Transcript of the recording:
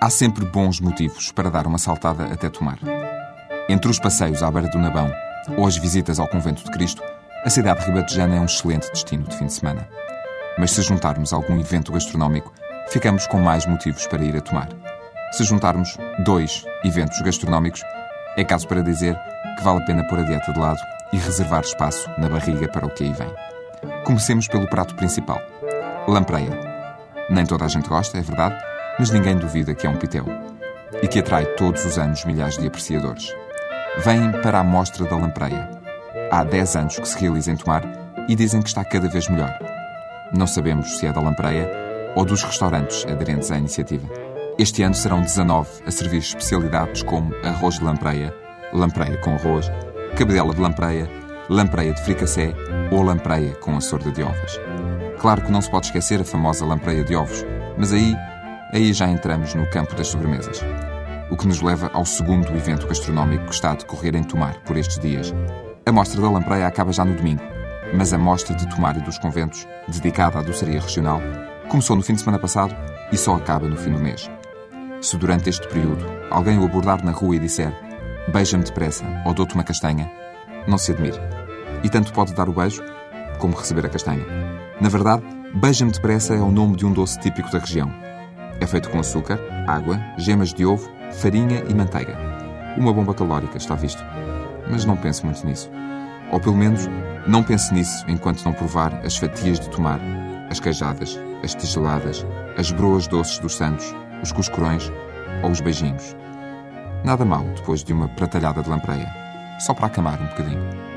Há sempre bons motivos para dar uma saltada até Tomar. Entre os passeios à beira do Nabão ou as visitas ao Convento de Cristo, a cidade ribatejana é um excelente destino de fim de semana. Mas se juntarmos algum evento gastronómico, ficamos com mais motivos para ir a Tomar. Se juntarmos dois eventos gastronómicos, é caso para dizer que vale a pena pôr a dieta de lado e reservar espaço na barriga para o que aí vem. Comecemos pelo prato principal: lampreia. Nem toda a gente gosta, é verdade, mas ninguém duvida que é um pitel. E que atrai todos os anos milhares de apreciadores. Vêm para a Mostra da Lampreia. Há 10 anos que se realiza em Tomar e dizem que está cada vez melhor. Não sabemos se é da Lampreia ou dos restaurantes aderentes à iniciativa. Este ano serão 19 a servir especialidades como arroz de lampreia, lampreia com arroz, cabidela de lampreia, lampreia de fricassé ou lampreia com a sorda de ovos. Claro que não se pode esquecer a famosa lampreia de ovos, mas aí, aí já entramos no campo das sobremesas. O que nos leva ao segundo evento gastronómico que está a decorrer em Tomar por estes dias. A Mostra da Lampreia acaba já no domingo, mas a Mostra de Tomar e dos Conventos, dedicada à doçaria regional, começou no fim de semana passado e só acaba no fim do mês. Se durante este período alguém o abordar na rua e disser beija-me depressa ou dou-te uma castanha, não se admire. E tanto pode dar o beijo como receber a castanha. Na verdade, beija-me depressa é o nome de um doce típico da região. É feito com açúcar, água, gemas de ovo, farinha e manteiga. Uma bomba calórica, está visto. Mas não pense muito nisso. Ou pelo menos, não pense nisso enquanto não provar as fatias de tomar, as queijadas, as tigeladas, as broas doces dos santos, os cuscurões ou os beijinhos. Nada mal depois de uma pratalhada de lampreia. Só para acamar um bocadinho.